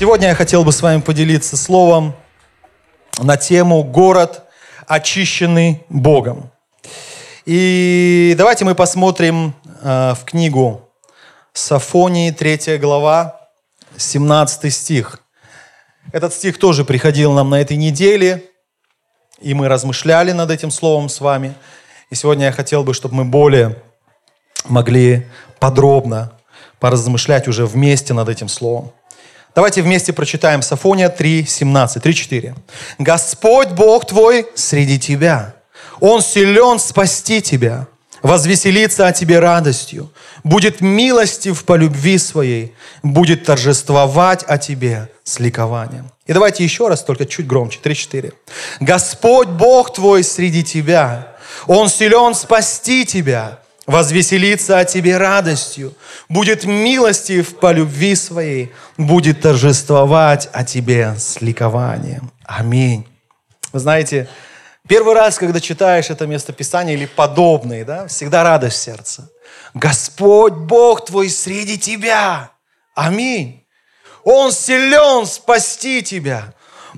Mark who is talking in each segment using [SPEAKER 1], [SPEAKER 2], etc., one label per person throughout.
[SPEAKER 1] Сегодня я хотел бы с вами поделиться словом на тему «Город, очищенный Богом». И давайте мы посмотрим э, в книгу Сафонии, 3 глава, 17 стих. Этот стих тоже приходил нам на этой неделе, и мы размышляли над этим словом с вами – и сегодня я хотел бы, чтобы мы более могли подробно поразмышлять уже вместе над этим словом. Давайте вместе прочитаем Сафония 3, 17, 3, 4. «Господь Бог твой среди тебя, Он силен спасти тебя, возвеселиться о тебе радостью, будет милостив по любви своей, будет торжествовать о тебе с ликованием». И давайте еще раз, только чуть громче, 3-4. «Господь Бог твой среди тебя, он силен спасти тебя, возвеселиться о тебе радостью, будет милостив по любви своей, будет торжествовать о тебе с ликованием. Аминь. Вы знаете, первый раз, когда читаешь это местописание или подобные, да, всегда радость в сердце. Господь Бог твой среди тебя. Аминь. Он силен спасти тебя.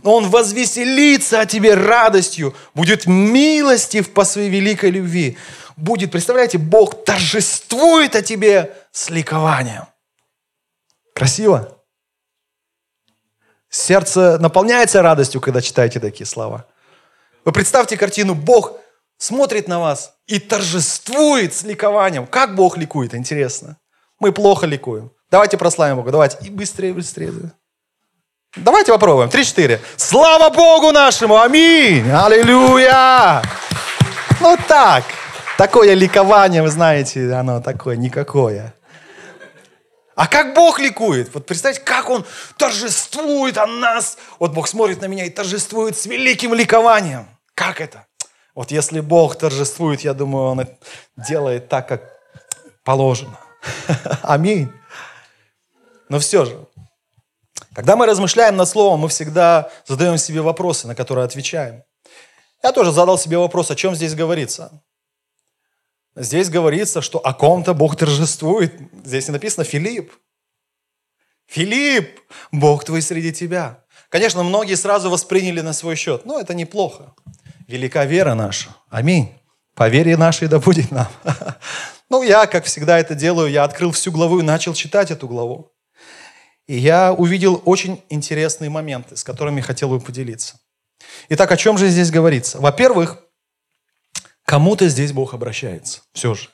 [SPEAKER 1] Он возвеселится о тебе радостью, будет милостив по своей великой любви. Будет, представляете, Бог торжествует о тебе с ликованием. Красиво? Сердце наполняется радостью, когда читаете такие слова. Вы представьте картину, Бог смотрит на вас и торжествует с ликованием. Как Бог ликует, интересно. Мы плохо ликуем. Давайте прославим Бога, давайте. И быстрее, быстрее. Давайте попробуем. Три-четыре. Слава Богу нашему! Аминь! Аллилуйя! Ну так, такое ликование, вы знаете, оно такое никакое. А как Бог ликует? Вот представьте, как Он торжествует о нас. Вот Бог смотрит на меня и торжествует с великим ликованием. Как это? Вот если Бог торжествует, я думаю, Он делает так, как положено. Аминь. Но все же, когда мы размышляем над словом, мы всегда задаем себе вопросы, на которые отвечаем. Я тоже задал себе вопрос, о чем здесь говорится. Здесь говорится, что о ком-то Бог торжествует. Здесь не написано Филипп. Филипп, Бог твой среди тебя. Конечно, многие сразу восприняли на свой счет, но это неплохо. Велика вера наша. Аминь. По вере нашей да будет нам. Ну, я, как всегда это делаю, я открыл всю главу и начал читать эту главу. И я увидел очень интересные моменты, с которыми хотел бы поделиться. Итак, о чем же здесь говорится? Во-первых, кому-то здесь Бог обращается. Все же.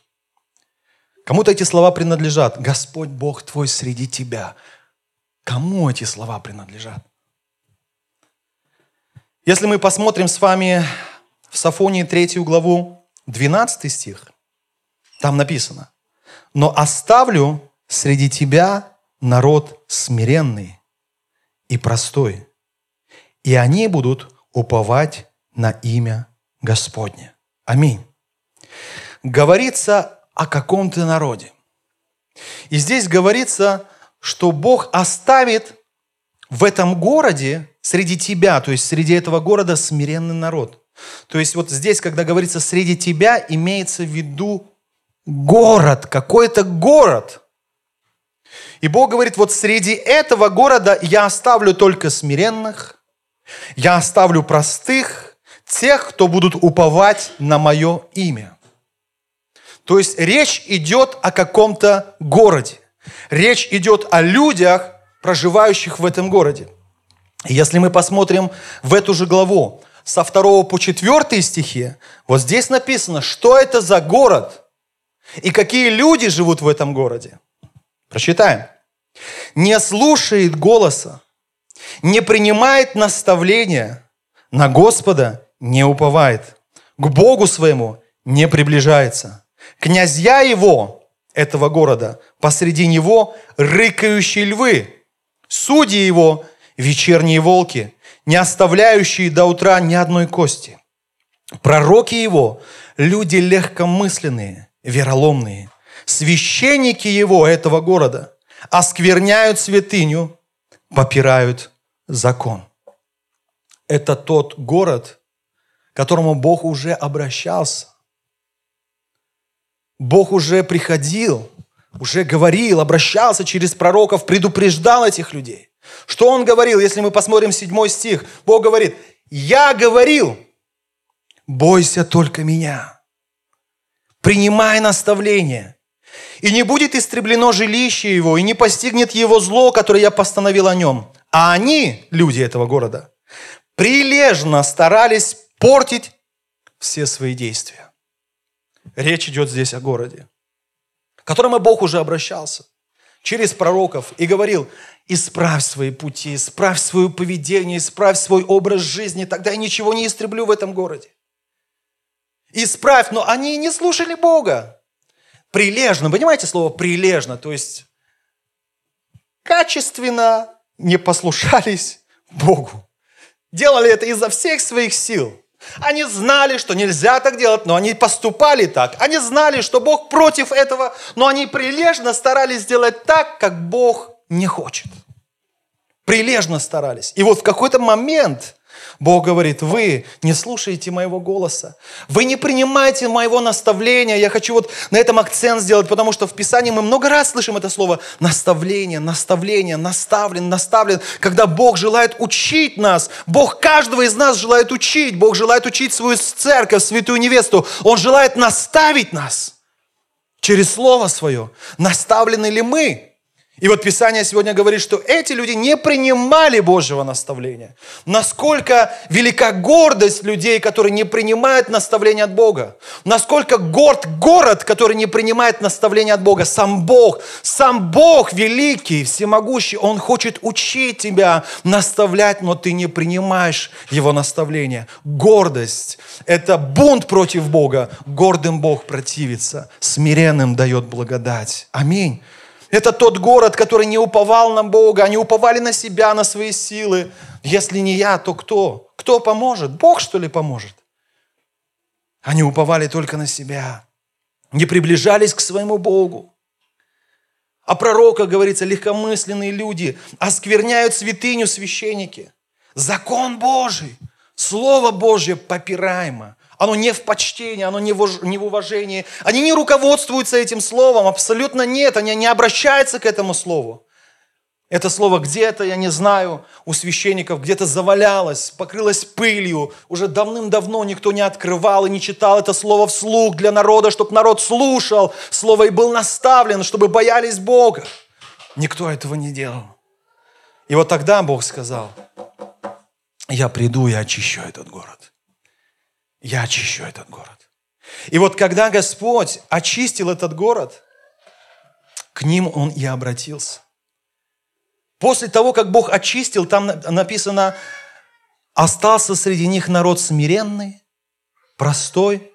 [SPEAKER 1] Кому-то эти слова принадлежат. Господь Бог твой среди тебя. Кому эти слова принадлежат? Если мы посмотрим с вами в Сафонии 3 главу, 12 стих, там написано, «Но оставлю среди тебя народ смиренный и простой, и они будут уповать на имя Господне. Аминь. Говорится о каком-то народе. И здесь говорится, что Бог оставит в этом городе среди тебя, то есть среди этого города смиренный народ. То есть вот здесь, когда говорится среди тебя, имеется в виду город, какой-то город – и Бог говорит, вот среди этого города я оставлю только смиренных, я оставлю простых, тех, кто будут уповать на мое имя. То есть речь идет о каком-то городе. Речь идет о людях, проживающих в этом городе. Если мы посмотрим в эту же главу, со 2 по 4 стихи, вот здесь написано, что это за город и какие люди живут в этом городе. Прочитаем. Не слушает голоса, не принимает наставления, на Господа не уповает, к Богу своему не приближается. Князья его, этого города, посреди него рыкающие львы, Судьи его – вечерние волки, не оставляющие до утра ни одной кости. Пророки его – люди легкомысленные, вероломные. Священники его, этого города, оскверняют святыню, попирают закон. Это тот город, к которому Бог уже обращался. Бог уже приходил, уже говорил, обращался через пророков, предупреждал этих людей. Что Он говорил, если мы посмотрим седьмой стих? Бог говорит, «Я говорил, бойся только меня, принимай наставление, и не будет истреблено жилище его, и не постигнет его зло, которое я постановил о нем. А они, люди этого города, прилежно старались портить все свои действия. Речь идет здесь о городе, к которому Бог уже обращался через пророков и говорил, исправь свои пути, исправь свое поведение, исправь свой образ жизни, тогда я ничего не истреблю в этом городе. Исправь, но они не слушали Бога. Прилежно, понимаете слово прилежно, то есть качественно не послушались Богу. Делали это изо всех своих сил. Они знали, что нельзя так делать, но они поступали так. Они знали, что Бог против этого, но они прилежно старались сделать так, как Бог не хочет. Прилежно старались. И вот в какой-то момент Бог говорит, вы не слушаете моего голоса, вы не принимаете моего наставления. Я хочу вот на этом акцент сделать, потому что в Писании мы много раз слышим это слово наставление, наставление, наставлен, наставлен. Когда Бог желает учить нас, Бог каждого из нас желает учить, Бог желает учить свою церковь, святую невесту. Он желает наставить нас через Слово Свое. Наставлены ли мы? И вот Писание сегодня говорит, что эти люди не принимали Божьего наставления. Насколько велика гордость людей, которые не принимают наставления от Бога. Насколько горд город, который не принимает наставления от Бога. Сам Бог, сам Бог великий, всемогущий, Он хочет учить тебя, наставлять, но ты не принимаешь Его наставления. Гордость – это бунт против Бога. Гордым Бог противится, смиренным дает благодать. Аминь. Это тот город, который не уповал на Бога, они уповали на себя, на свои силы. Если не я, то кто? Кто поможет? Бог, что ли, поможет? Они уповали только на себя, не приближались к своему Богу. А пророка, говорится, легкомысленные люди оскверняют святыню священники. Закон Божий, Слово Божье попираемо. Оно не в почтении, оно не в, не в уважении. Они не руководствуются этим словом, абсолютно нет. Они не обращаются к этому слову. Это слово где-то, я не знаю, у священников где-то завалялось, покрылось пылью. Уже давным-давно никто не открывал и не читал это слово вслух для народа, чтобы народ слушал слово и был наставлен, чтобы боялись Бога. Никто этого не делал. И вот тогда Бог сказал, я приду и очищу этот город я очищу этот город. И вот когда Господь очистил этот город, к ним Он и обратился. После того, как Бог очистил, там написано, остался среди них народ смиренный, простой,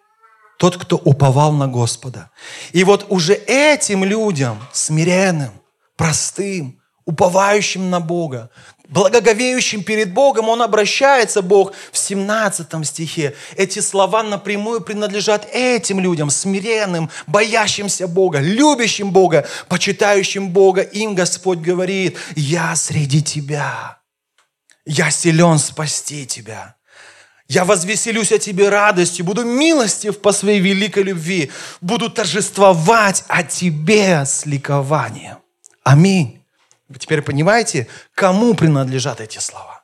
[SPEAKER 1] тот, кто уповал на Господа. И вот уже этим людям, смиренным, простым, уповающим на Бога, благоговеющим перед Богом, он обращается, Бог, в 17 стихе. Эти слова напрямую принадлежат этим людям, смиренным, боящимся Бога, любящим Бога, почитающим Бога. Им Господь говорит, я среди тебя, я силен спасти тебя. Я возвеселюсь о тебе радостью, буду милостив по своей великой любви, буду торжествовать о тебе с ликованием. Аминь. Вы теперь понимаете, кому принадлежат эти слова?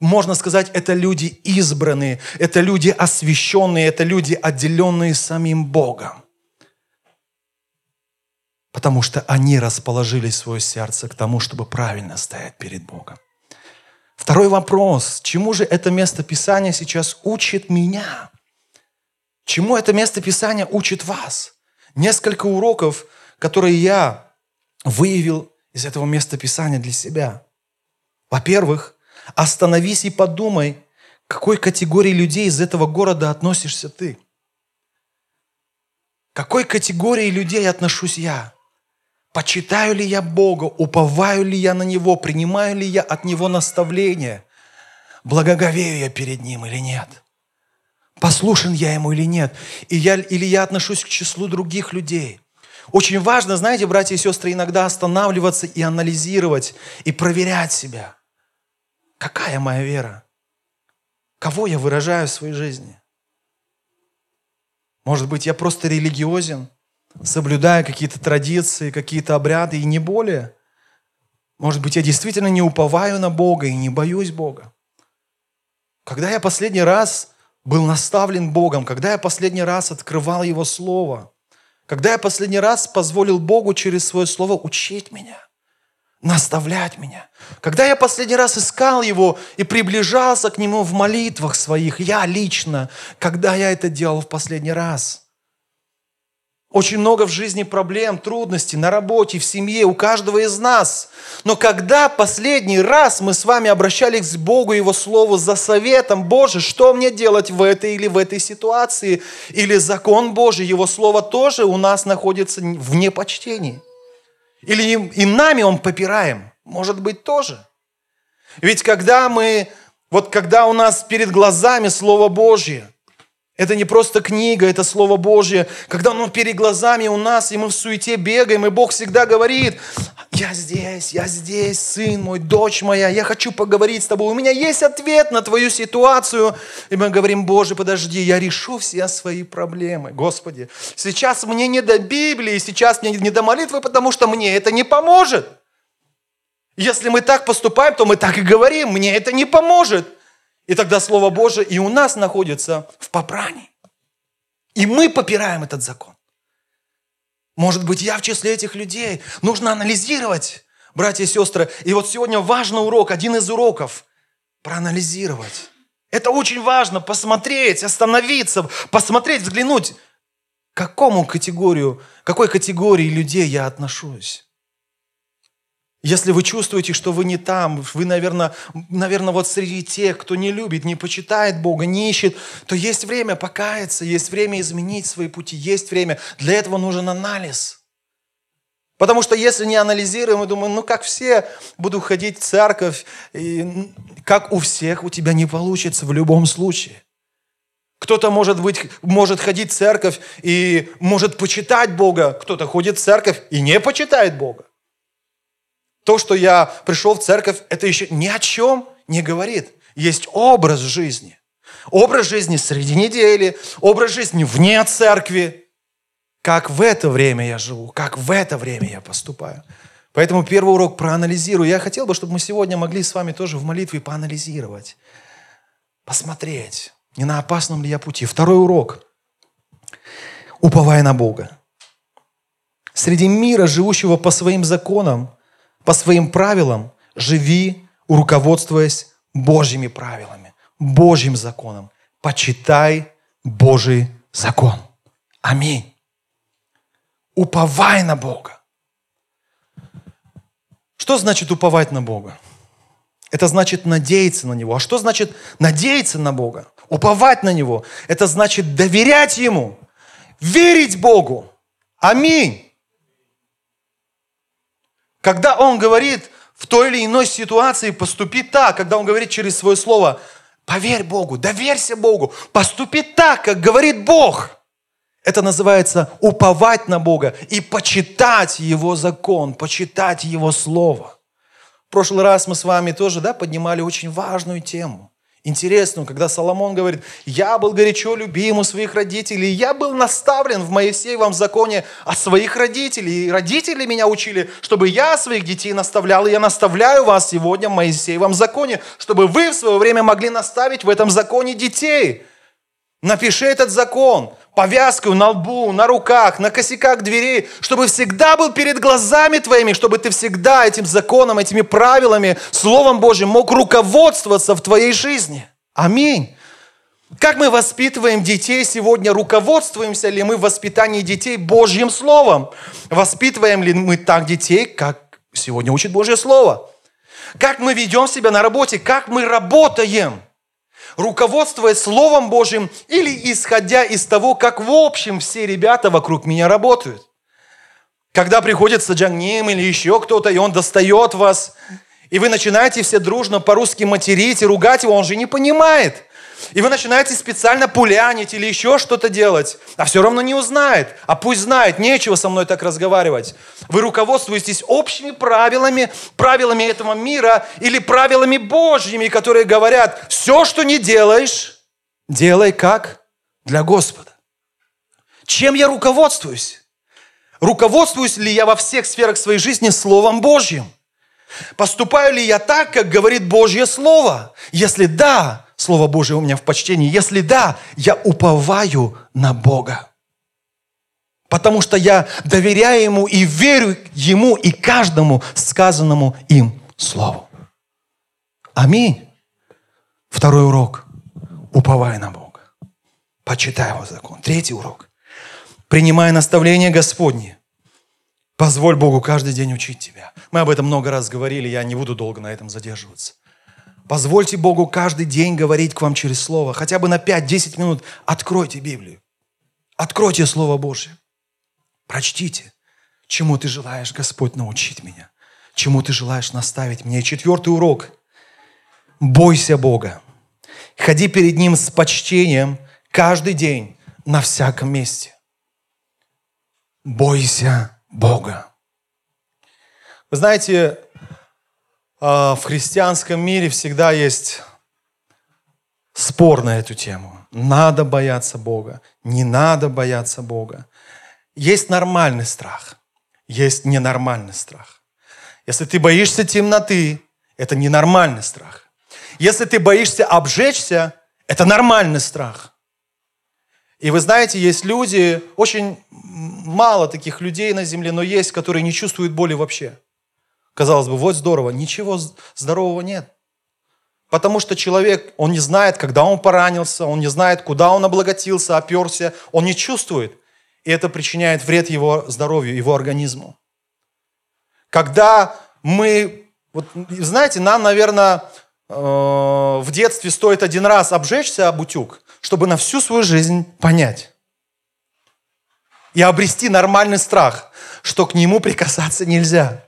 [SPEAKER 1] Можно сказать, это люди избранные, это люди освященные, это люди, отделенные самим Богом. Потому что они расположили свое сердце к тому, чтобы правильно стоять перед Богом. Второй вопрос. Чему же это место Писания сейчас учит меня? Чему это место Писания учит вас? Несколько уроков, которые я выявил из этого места Писания для себя. Во-первых, остановись и подумай, к какой категории людей из этого города относишься ты. К какой категории людей отношусь я? Почитаю ли я Бога, уповаю ли я на Него, принимаю ли я от Него наставление, благоговею я перед Ним или нет, послушен я Ему или нет, и я, или я отношусь к числу других людей. Очень важно, знаете, братья и сестры, иногда останавливаться и анализировать, и проверять себя. Какая моя вера? Кого я выражаю в своей жизни? Может быть, я просто религиозен – соблюдая какие-то традиции, какие-то обряды и не более. Может быть, я действительно не уповаю на Бога и не боюсь Бога. Когда я последний раз был наставлен Богом, когда я последний раз открывал Его Слово, когда я последний раз позволил Богу через свое Слово учить меня, наставлять меня, когда я последний раз искал Его и приближался к Нему в молитвах своих, я лично, когда я это делал в последний раз – очень много в жизни проблем, трудностей на работе, в семье, у каждого из нас. Но когда последний раз мы с вами обращались к Богу, Его Слову за советом, Боже, что мне делать в этой или в этой ситуации? Или закон Божий, Его Слово тоже у нас находится в непочтении? Или и нами Он попираем? Может быть, тоже. Ведь когда мы, вот когда у нас перед глазами Слово Божье – это не просто книга, это Слово Божье. Когда оно перед глазами у нас, и мы в суете бегаем, и Бог всегда говорит, я здесь, я здесь, сын мой, дочь моя, я хочу поговорить с тобой. У меня есть ответ на твою ситуацию. И мы говорим, Боже, подожди, я решу все свои проблемы. Господи, сейчас мне не до Библии, сейчас мне не до молитвы, потому что мне это не поможет. Если мы так поступаем, то мы так и говорим, мне это не поможет. И тогда Слово Божие и у нас находится в попрании. И мы попираем этот закон. Может быть, я в числе этих людей. Нужно анализировать, братья и сестры. И вот сегодня важный урок, один из уроков – проанализировать. Это очень важно, посмотреть, остановиться, посмотреть, взглянуть, к какому категорию, какой категории людей я отношусь. Если вы чувствуете, что вы не там, вы, наверное, наверное, вот среди тех, кто не любит, не почитает Бога, не ищет, то есть время покаяться, есть время изменить свои пути, есть время. Для этого нужен анализ. Потому что если не анализируем, мы думаем, ну как все, буду ходить в церковь, и как у всех у тебя не получится в любом случае. Кто-то может, быть, может ходить в церковь и может почитать Бога, кто-то ходит в церковь и не почитает Бога. То, что я пришел в церковь, это еще ни о чем не говорит. Есть образ жизни. Образ жизни среди недели, образ жизни вне церкви. Как в это время я живу, как в это время я поступаю. Поэтому первый урок проанализирую. Я хотел бы, чтобы мы сегодня могли с вами тоже в молитве поанализировать, посмотреть, не на опасном ли я пути. Второй урок. Уповая на Бога. Среди мира, живущего по своим законам, по своим правилам живи, руководствуясь Божьими правилами, Божьим законом. Почитай Божий закон. Аминь. Уповай на Бога. Что значит уповать на Бога? Это значит надеяться на Него. А что значит надеяться на Бога? Уповать на Него. Это значит доверять Ему, верить Богу. Аминь. Когда он говорит в той или иной ситуации поступи так, когда он говорит через свое слово, поверь Богу, доверься Богу, поступи так, как говорит Бог. Это называется уповать на Бога и почитать Его закон, почитать Его Слово. В прошлый раз мы с вами тоже да, поднимали очень важную тему интересную, когда Соломон говорит, я был горячо любим у своих родителей, я был наставлен в Моисеевом законе о своих родителей, и родители меня учили, чтобы я своих детей наставлял, и я наставляю вас сегодня в Моисеевом законе, чтобы вы в свое время могли наставить в этом законе детей. Напиши этот закон, повязкой на лбу, на руках, на косяках дверей, чтобы всегда был перед глазами твоими, чтобы ты всегда этим законом, этими правилами, Словом Божьим мог руководствоваться в твоей жизни. Аминь. Как мы воспитываем детей сегодня? Руководствуемся ли мы в воспитании детей Божьим Словом? Воспитываем ли мы так детей, как сегодня учит Божье Слово? Как мы ведем себя на работе? Как мы работаем? Руководствуясь Словом Божьим или исходя из того, как в общем все ребята вокруг меня работают. Когда приходит Саджаним или еще кто-то, и он достает вас, и вы начинаете все дружно по-русски материть и ругать его, он же не понимает. И вы начинаете специально пулянить или еще что-то делать, а все равно не узнает. А пусть знает, нечего со мной так разговаривать. Вы руководствуетесь общими правилами, правилами этого мира или правилами Божьими, которые говорят, все, что не делаешь, делай как для Господа. Чем я руководствуюсь? Руководствуюсь ли я во всех сферах своей жизни Словом Божьим? Поступаю ли я так, как говорит Божье Слово? Если да, Слово Божье у меня в почтении. Если да, я уповаю на Бога. Потому что я доверяю Ему и верю Ему и каждому сказанному им Слову. Аминь. Второй урок. Уповай на Бога. Почитай Его закон. Третий урок. Принимай наставление Господне. Позволь Богу каждый день учить тебя. Мы об этом много раз говорили, я не буду долго на этом задерживаться. Позвольте Богу каждый день говорить к вам через Слово. Хотя бы на 5-10 минут откройте Библию. Откройте Слово Божье. Прочтите, чему ты желаешь, Господь, научить меня. Чему ты желаешь наставить меня. И четвертый урок. Бойся Бога. Ходи перед Ним с почтением каждый день на всяком месте. Бойся Бога. Вы знаете, в христианском мире всегда есть спор на эту тему. Надо бояться Бога, не надо бояться Бога. Есть нормальный страх, есть ненормальный страх. Если ты боишься темноты, это ненормальный страх. Если ты боишься обжечься, это нормальный страх. И вы знаете, есть люди, очень мало таких людей на земле, но есть, которые не чувствуют боли вообще. Казалось бы, вот здорово. Ничего здорового нет. Потому что человек, он не знает, когда он поранился, он не знает, куда он облаготился, оперся, он не чувствует. И это причиняет вред его здоровью, его организму. Когда мы, вот, знаете, нам, наверное, э, в детстве стоит один раз обжечься об утюг, чтобы на всю свою жизнь понять и обрести нормальный страх, что к нему прикасаться нельзя.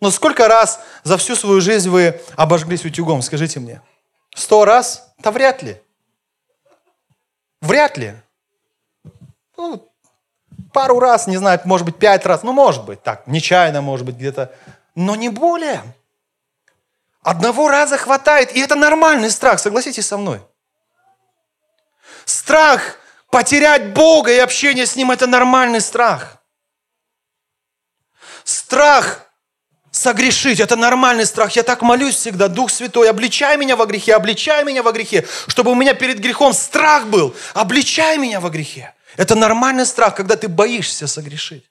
[SPEAKER 1] Но сколько раз за всю свою жизнь вы обожглись утюгом, скажите мне? Сто раз? Да вряд ли. Вряд ли. Ну, пару раз, не знаю, может быть, пять раз, ну, может быть, так, нечаянно, может быть, где-то, но не более. Одного раза хватает, и это нормальный страх, согласитесь со мной. Страх потерять Бога и общение с Ним – это нормальный страх. Страх согрешить. Это нормальный страх. Я так молюсь всегда. Дух Святой, обличай меня во грехе, обличай меня во грехе, чтобы у меня перед грехом страх был. Обличай меня во грехе. Это нормальный страх, когда ты боишься согрешить.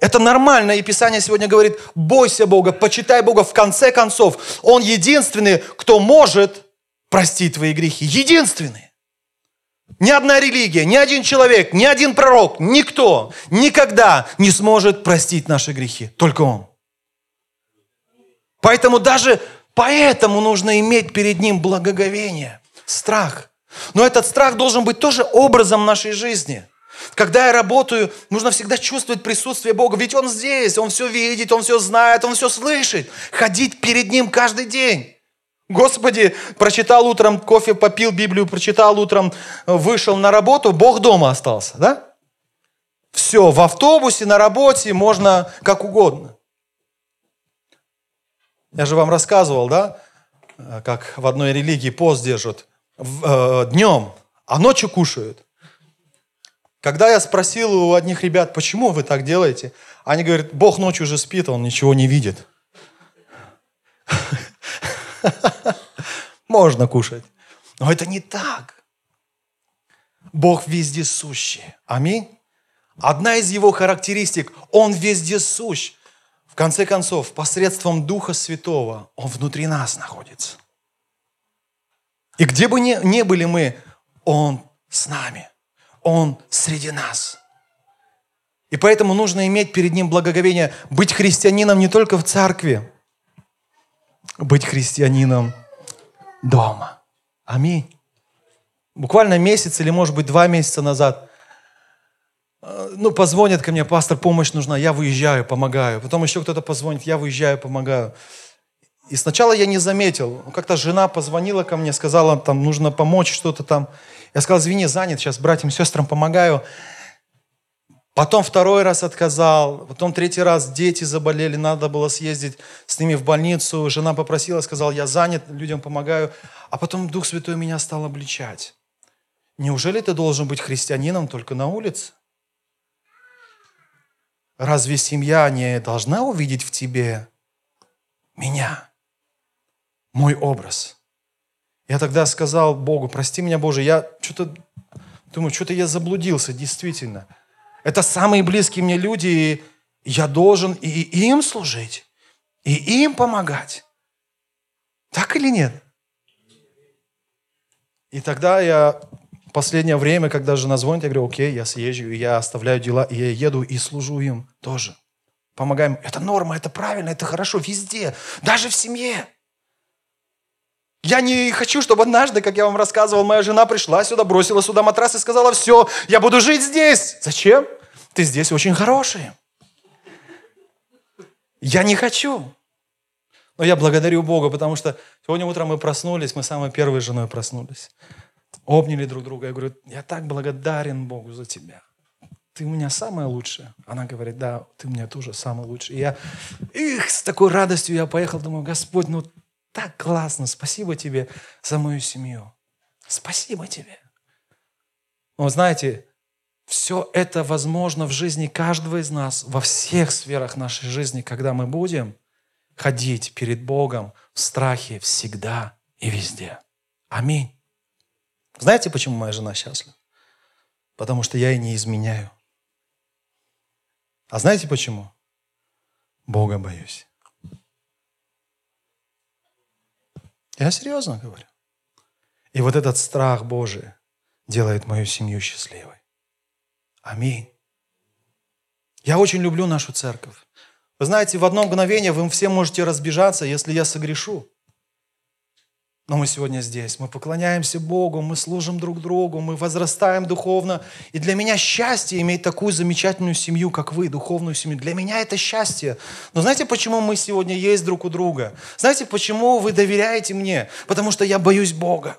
[SPEAKER 1] Это нормально, и Писание сегодня говорит, бойся Бога, почитай Бога. В конце концов, Он единственный, кто может простить твои грехи. Единственный. Ни одна религия, ни один человек, ни один пророк, никто никогда не сможет простить наши грехи. Только Он. Поэтому даже поэтому нужно иметь перед Ним благоговение, страх. Но этот страх должен быть тоже образом нашей жизни. Когда я работаю, нужно всегда чувствовать присутствие Бога, ведь Он здесь, Он все видит, Он все знает, Он все слышит. Ходить перед Ним каждый день. Господи, прочитал утром, кофе попил, Библию прочитал утром, вышел на работу, Бог дома остался, да? Все, в автобусе, на работе можно как угодно. Я же вам рассказывал, да, как в одной религии пост держат э, днем, а ночью кушают. Когда я спросил у одних ребят, почему вы так делаете, они говорят, Бог ночью уже спит, он ничего не видит. Можно кушать. Но это не так. Бог вездесущий. Аминь. Одна из его характеристик, он вездесущ. В конце концов, посредством Духа Святого Он внутри нас находится. И где бы ни, ни были мы, Он с нами. Он среди нас. И поэтому нужно иметь перед Ним благоговение, быть христианином не только в церкви, быть христианином дома. Аминь. Буквально месяц или, может быть, два месяца назад ну, позвонят ко мне, пастор, помощь нужна, я выезжаю, помогаю. Потом еще кто-то позвонит, я выезжаю, помогаю. И сначала я не заметил. Как-то жена позвонила ко мне, сказала, там, нужно помочь, что-то там. Я сказал, извини, занят, сейчас братьям, сестрам помогаю. Потом второй раз отказал, потом третий раз дети заболели, надо было съездить с ними в больницу. Жена попросила, сказал, я занят, людям помогаю. А потом Дух Святой меня стал обличать. Неужели ты должен быть христианином только на улице? Разве семья не должна увидеть в тебе меня, мой образ? Я тогда сказал Богу, прости меня, Боже, я что-то, думаю, что-то я заблудился, действительно – это самые близкие мне люди, и я должен и им служить, и им помогать. Так или нет? И тогда я последнее время, когда жена звонит, я говорю, окей, я съезжу, я оставляю дела, и я еду и служу им тоже. Помогаем. Это норма, это правильно, это хорошо везде, даже в семье. Я не хочу, чтобы однажды, как я вам рассказывал, моя жена пришла сюда, бросила сюда матрас и сказала, все, я буду жить здесь. Зачем? Ты здесь очень хороший. Я не хочу. Но я благодарю Бога, потому что сегодня утром мы проснулись, мы самой первой женой проснулись. Обняли друг друга. Я говорю, я так благодарен Богу за тебя. Ты у меня самая лучшая. Она говорит, да, ты у меня тоже самый лучший. И я, их, с такой радостью я поехал, думаю, Господь, ну так классно, спасибо тебе за мою семью. Спасибо тебе. Но знаете, все это возможно в жизни каждого из нас, во всех сферах нашей жизни, когда мы будем ходить перед Богом в страхе всегда и везде. Аминь. Знаете, почему моя жена счастлива? Потому что я ей не изменяю. А знаете почему? Бога боюсь. Я серьезно говорю. И вот этот страх Божий делает мою семью счастливой. Аминь. Я очень люблю нашу церковь. Вы знаете, в одно мгновение вы все можете разбежаться, если я согрешу. Но мы сегодня здесь, мы поклоняемся Богу, мы служим друг другу, мы возрастаем духовно. И для меня счастье иметь такую замечательную семью, как вы, духовную семью. Для меня это счастье. Но знаете, почему мы сегодня есть друг у друга? Знаете, почему вы доверяете мне? Потому что я боюсь Бога.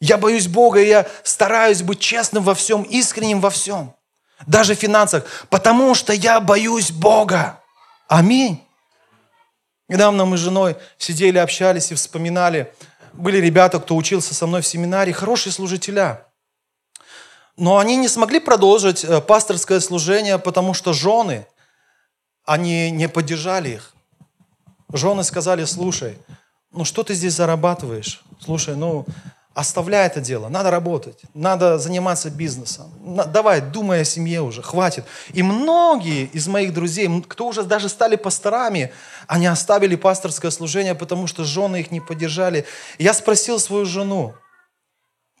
[SPEAKER 1] Я боюсь Бога, и я стараюсь быть честным во всем, искренним во всем. Даже в финансах. Потому что я боюсь Бога. Аминь. Недавно мы с женой сидели, общались и вспоминали. Были ребята, кто учился со мной в семинаре, хорошие служителя. Но они не смогли продолжить э, пасторское служение, потому что жены, они не поддержали их. Жены сказали, слушай, ну что ты здесь зарабатываешь? Слушай, ну Оставляй это дело, надо работать, надо заниматься бизнесом. Давай, думай о семье уже, хватит. И многие из моих друзей, кто уже даже стали пасторами, они оставили пасторское служение, потому что жены их не поддержали. Я спросил свою жену,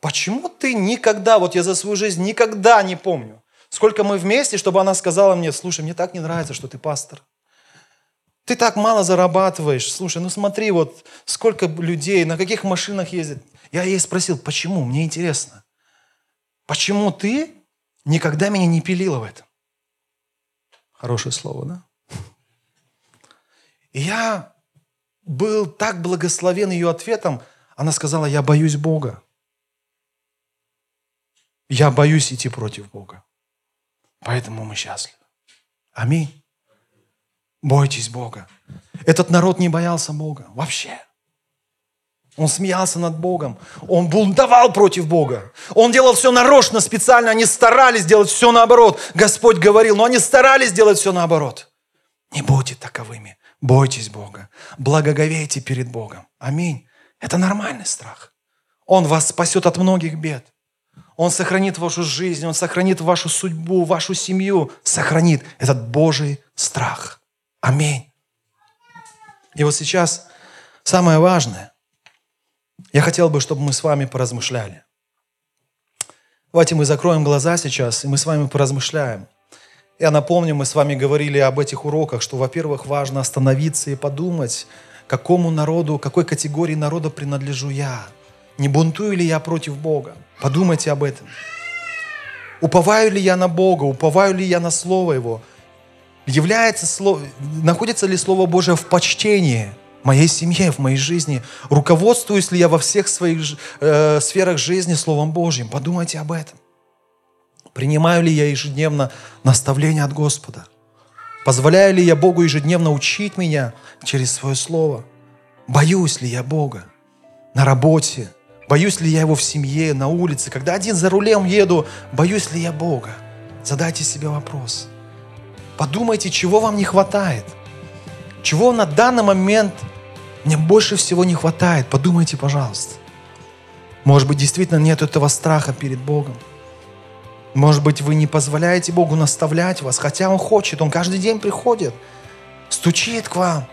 [SPEAKER 1] почему ты никогда, вот я за свою жизнь никогда не помню, сколько мы вместе, чтобы она сказала мне, слушай, мне так не нравится, что ты пастор. Ты так мало зарабатываешь. Слушай, ну смотри, вот сколько людей, на каких машинах ездят. Я ей спросил, почему? Мне интересно. Почему ты никогда меня не пилила в этом? Хорошее слово, да? И я был так благословен ее ответом. Она сказала, я боюсь Бога. Я боюсь идти против Бога. Поэтому мы счастливы. Аминь. Бойтесь Бога. Этот народ не боялся Бога вообще. Он смеялся над Богом. Он бунтовал против Бога. Он делал все нарочно, специально. Они старались делать все наоборот. Господь говорил, но они старались делать все наоборот. Не будьте таковыми. Бойтесь Бога. Благоговейте перед Богом. Аминь. Это нормальный страх. Он вас спасет от многих бед. Он сохранит вашу жизнь, Он сохранит вашу судьбу, вашу семью. Сохранит этот Божий страх. Аминь. И вот сейчас самое важное. Я хотел бы, чтобы мы с вами поразмышляли. Давайте мы закроем глаза сейчас, и мы с вами поразмышляем. Я напомню, мы с вами говорили об этих уроках, что, во-первых, важно остановиться и подумать, какому народу, какой категории народа принадлежу я. Не бунтую ли я против Бога? Подумайте об этом. Уповаю ли я на Бога? Уповаю ли я на Слово Его? Является слово, находится ли Слово Божие в почтении моей семье, в моей жизни? Руководствуюсь ли я во всех своих э, сферах жизни Словом Божьим? Подумайте об этом. Принимаю ли я ежедневно наставление от Господа? Позволяю ли я Богу ежедневно учить меня через свое Слово? Боюсь ли я Бога на работе? Боюсь ли я Его в семье, на улице? Когда один за рулем еду, боюсь ли я Бога? Задайте себе вопрос. Подумайте, чего вам не хватает. Чего на данный момент мне больше всего не хватает. Подумайте, пожалуйста. Может быть, действительно нет этого страха перед Богом. Может быть, вы не позволяете Богу наставлять вас, хотя Он хочет, Он каждый день приходит, стучит к вам.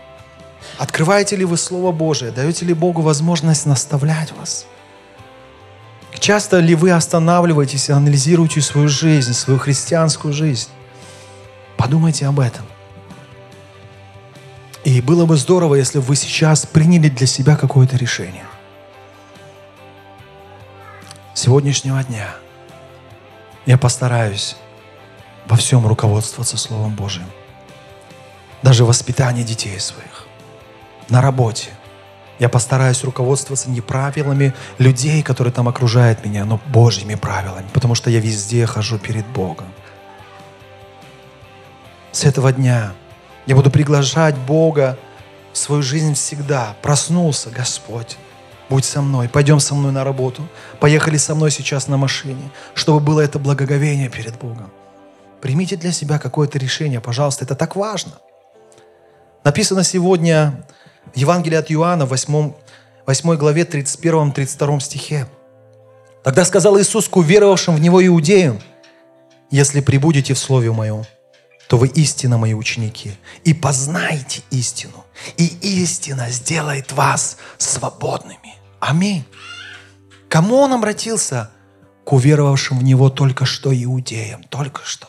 [SPEAKER 1] Открываете ли вы Слово Божие? Даете ли Богу возможность наставлять вас? Часто ли вы останавливаетесь и анализируете свою жизнь, свою христианскую жизнь? Подумайте об этом. И было бы здорово, если бы вы сейчас приняли для себя какое-то решение. Сегодняшнего дня – я постараюсь во всем руководствоваться Словом Божьим. Даже в воспитании детей своих. На работе. Я постараюсь руководствоваться не правилами людей, которые там окружают меня, но Божьими правилами, потому что я везде хожу перед Богом. С этого дня я буду приглашать Бога в свою жизнь всегда. Проснулся Господь будь со мной, пойдем со мной на работу, поехали со мной сейчас на машине, чтобы было это благоговение перед Богом. Примите для себя какое-то решение, пожалуйста, это так важно. Написано сегодня в Евангелии от Иоанна, 8, 8 главе, 31-32 стихе. Тогда сказал Иисус к уверовавшим в Него иудеям, «Если прибудете в Слове Моем, то вы истинно мои ученики, и познайте истину, и истина сделает вас свободными». Аминь. Кому он обратился? К уверовавшим в него только что иудеям, только что.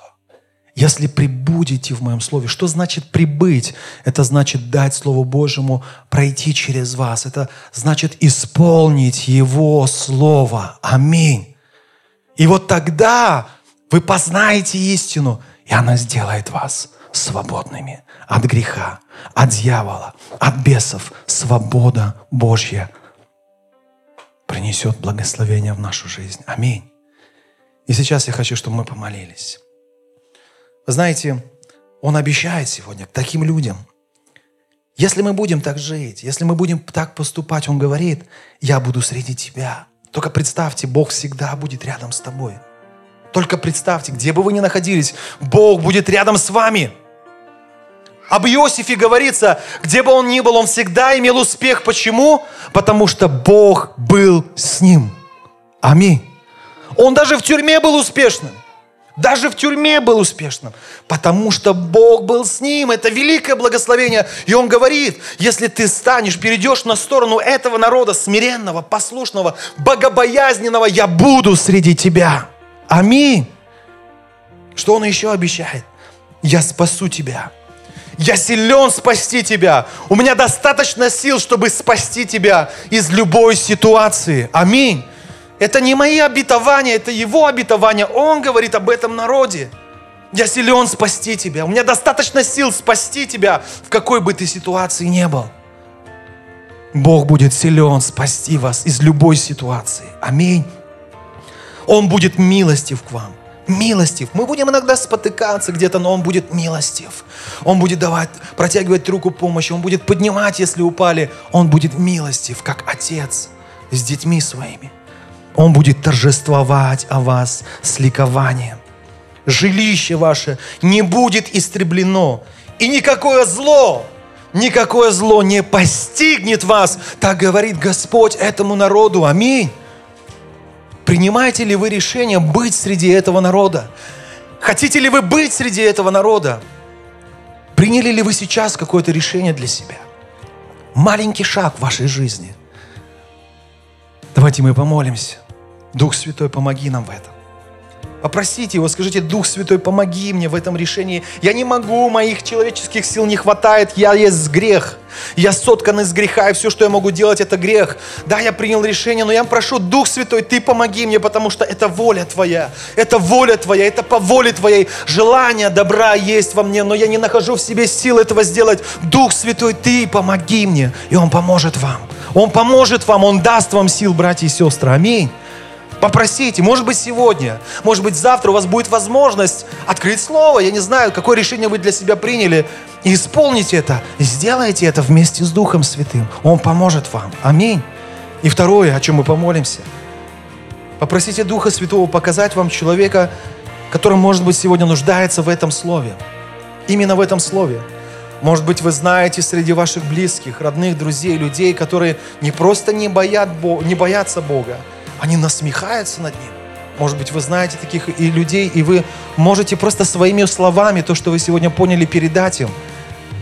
[SPEAKER 1] Если прибудете в моем слове, что значит прибыть? Это значит дать Слову Божьему пройти через вас. Это значит исполнить Его Слово. Аминь. И вот тогда вы познаете истину, и она сделает вас свободными от греха, от дьявола, от бесов. Свобода Божья принесет благословение в нашу жизнь. Аминь. И сейчас я хочу, чтобы мы помолились. Вы знаете, Он обещает сегодня таким людям, если мы будем так жить, если мы будем так поступать, Он говорит, я буду среди тебя. Только представьте, Бог всегда будет рядом с тобой. Только представьте, где бы вы ни находились, Бог будет рядом с вами – об Иосифе говорится, где бы он ни был, он всегда имел успех. Почему? Потому что Бог был с ним. Аминь. Он даже в тюрьме был успешным. Даже в тюрьме был успешным, потому что Бог был с ним. Это великое благословение. И он говорит, если ты станешь, перейдешь на сторону этого народа, смиренного, послушного, богобоязненного, я буду среди тебя. Аминь. Что он еще обещает? Я спасу тебя. Я силен спасти тебя. У меня достаточно сил, чтобы спасти тебя из любой ситуации. Аминь. Это не мои обетования, это его обетования. Он говорит об этом народе. Я силен спасти тебя. У меня достаточно сил спасти тебя, в какой бы ты ситуации не был. Бог будет силен спасти вас из любой ситуации. Аминь. Он будет милостив к вам милостив. Мы будем иногда спотыкаться где-то, но Он будет милостив. Он будет давать, протягивать руку помощи, Он будет поднимать, если упали. Он будет милостив, как Отец с детьми своими. Он будет торжествовать о вас с ликованием. Жилище ваше не будет истреблено, и никакое зло, никакое зло не постигнет вас, так говорит Господь этому народу. Аминь. Принимаете ли вы решение быть среди этого народа? Хотите ли вы быть среди этого народа? Приняли ли вы сейчас какое-то решение для себя? Маленький шаг в вашей жизни. Давайте мы помолимся. Дух Святой, помоги нам в этом. Попросите его, скажите, Дух Святой, помоги мне в этом решении. Я не могу, моих человеческих сил не хватает, я есть грех. Я соткан из греха, и все, что я могу делать, это грех. Да, я принял решение, но я прошу, Дух Святой, Ты помоги мне, потому что это воля Твоя. Это воля Твоя, это по воле Твоей. Желание добра есть во мне, но я не нахожу в себе сил этого сделать. Дух Святой, Ты помоги мне, и Он поможет вам. Он поможет вам, Он даст вам сил, братья и сестры. Аминь. Попросите, может быть сегодня, может быть завтра у вас будет возможность открыть слово. Я не знаю, какое решение вы для себя приняли. И исполните это, сделайте это вместе с Духом Святым. Он поможет вам. Аминь. И второе, о чем мы помолимся. Попросите Духа Святого показать вам человека, который, может быть, сегодня нуждается в этом слове. Именно в этом слове. Может быть, вы знаете среди ваших близких, родных, друзей, людей, которые не просто не, боят, не боятся Бога, они насмехаются над ним. Может быть, вы знаете таких и людей, и вы можете просто своими словами, то, что вы сегодня поняли, передать им.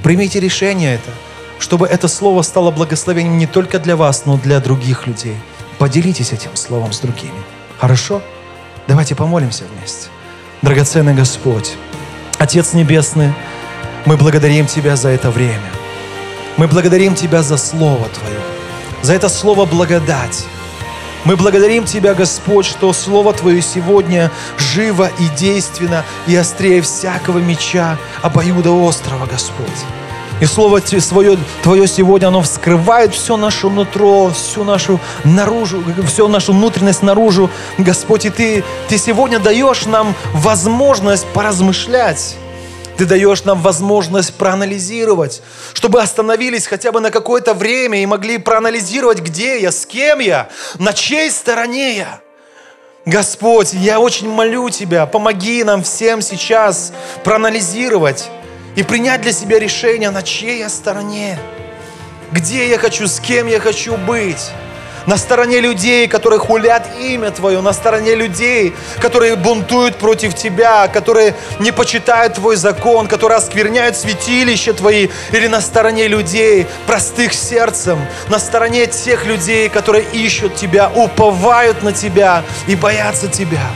[SPEAKER 1] Примите решение это, чтобы это слово стало благословением не только для вас, но и для других людей. Поделитесь этим словом с другими. Хорошо? Давайте помолимся вместе. Драгоценный Господь, Отец Небесный, мы благодарим Тебя за это время. Мы благодарим Тебя за Слово Твое, за это Слово благодать. Мы благодарим Тебя, Господь, что Слово Твое сегодня живо и действенно, и острее всякого меча, обоюда острова, Господь. И Слово свое, Твое сегодня, оно вскрывает все наше нутро, всю нашу наружу, всю нашу внутренность наружу. Господь, и Ты, Ты сегодня даешь нам возможность поразмышлять ты даешь нам возможность проанализировать, чтобы остановились хотя бы на какое-то время и могли проанализировать, где я, с кем я, на чьей стороне я. Господь, я очень молю Тебя, помоги нам всем сейчас проанализировать и принять для себя решение, на чьей я стороне, где я хочу, с кем я хочу быть на стороне людей, которые хулят имя Твое, на стороне людей, которые бунтуют против Тебя, которые не почитают Твой закон, которые оскверняют святилища Твои, или на стороне людей, простых сердцем, на стороне тех людей, которые ищут Тебя, уповают на Тебя и боятся Тебя.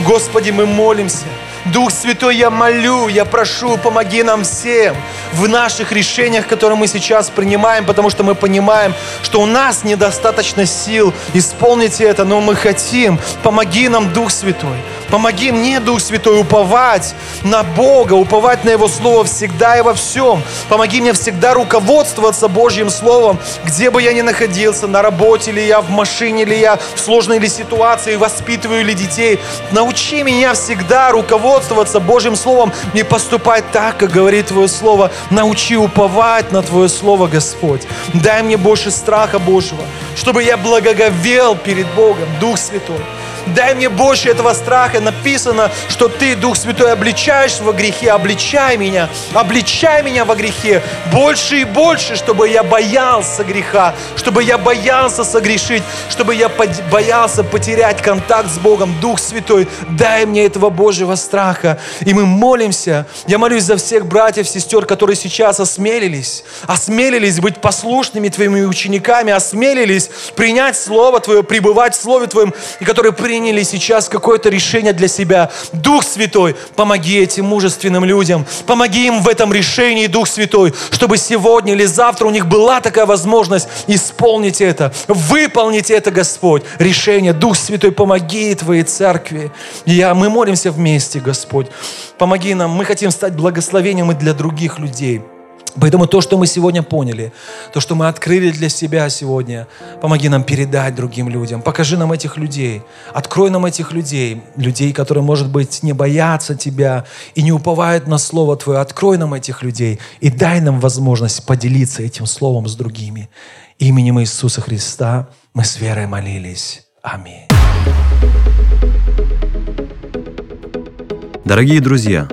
[SPEAKER 1] Господи, мы молимся – Дух Святой, я молю, я прошу, помоги нам всем в наших решениях, которые мы сейчас принимаем, потому что мы понимаем, что у нас недостаточно сил исполнить это, но мы хотим. Помоги нам, Дух Святой. Помоги мне, Дух Святой, уповать на Бога, уповать на Его Слово всегда и во всем. Помоги мне всегда руководствоваться Божьим Словом, где бы я ни находился, на работе ли я, в машине ли я, в сложной ли ситуации, воспитываю ли детей. Научи меня всегда руководствоваться руководствоваться Божьим Словом, не поступать так, как говорит Твое Слово. Научи уповать на Твое Слово, Господь. Дай мне больше страха Божьего, чтобы я благоговел перед Богом, Дух Святой. Дай мне больше этого страха. Написано, что Ты, Дух Святой, обличаешь во грехе. Обличай меня. Обличай меня во грехе. Больше и больше, чтобы я боялся греха. Чтобы я боялся согрешить. Чтобы я боялся потерять контакт с Богом. Дух Святой, дай мне этого Божьего страха. И мы молимся. Я молюсь за всех братьев, сестер, которые сейчас осмелились. Осмелились быть послушными Твоими учениками. Осмелились принять Слово Твое, пребывать в Слове Твоем. И которые приняли сейчас какое-то решение для себя. Дух Святой, помоги этим мужественным людям, помоги им в этом решении, Дух Святой, чтобы сегодня или завтра у них была такая возможность исполнить это, выполнить это, Господь, решение. Дух Святой, помоги Твоей церкви. Я, мы молимся вместе, Господь. Помоги нам, мы хотим стать благословением и для других людей. Поэтому то, что мы сегодня поняли, то, что мы открыли для себя сегодня, помоги нам передать другим людям. Покажи нам этих людей. Открой нам этих людей. Людей, которые, может быть, не боятся Тебя и не уповают на Слово Твое. Открой нам этих людей и дай нам возможность поделиться этим Словом с другими. Именем Иисуса Христа мы с верой молились. Аминь.
[SPEAKER 2] Дорогие друзья,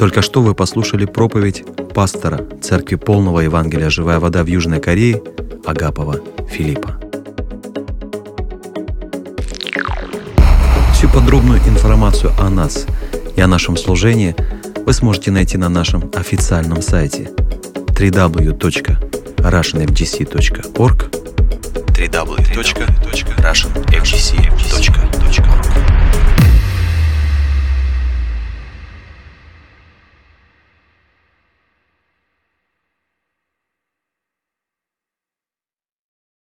[SPEAKER 2] только что вы послушали проповедь пастора Церкви Полного Евангелия «Живая вода» в Южной Корее Агапова Филиппа. Всю подробную информацию о нас и о нашем служении вы сможете найти на нашем официальном сайте www.russianfgc.org www.russianfgc.org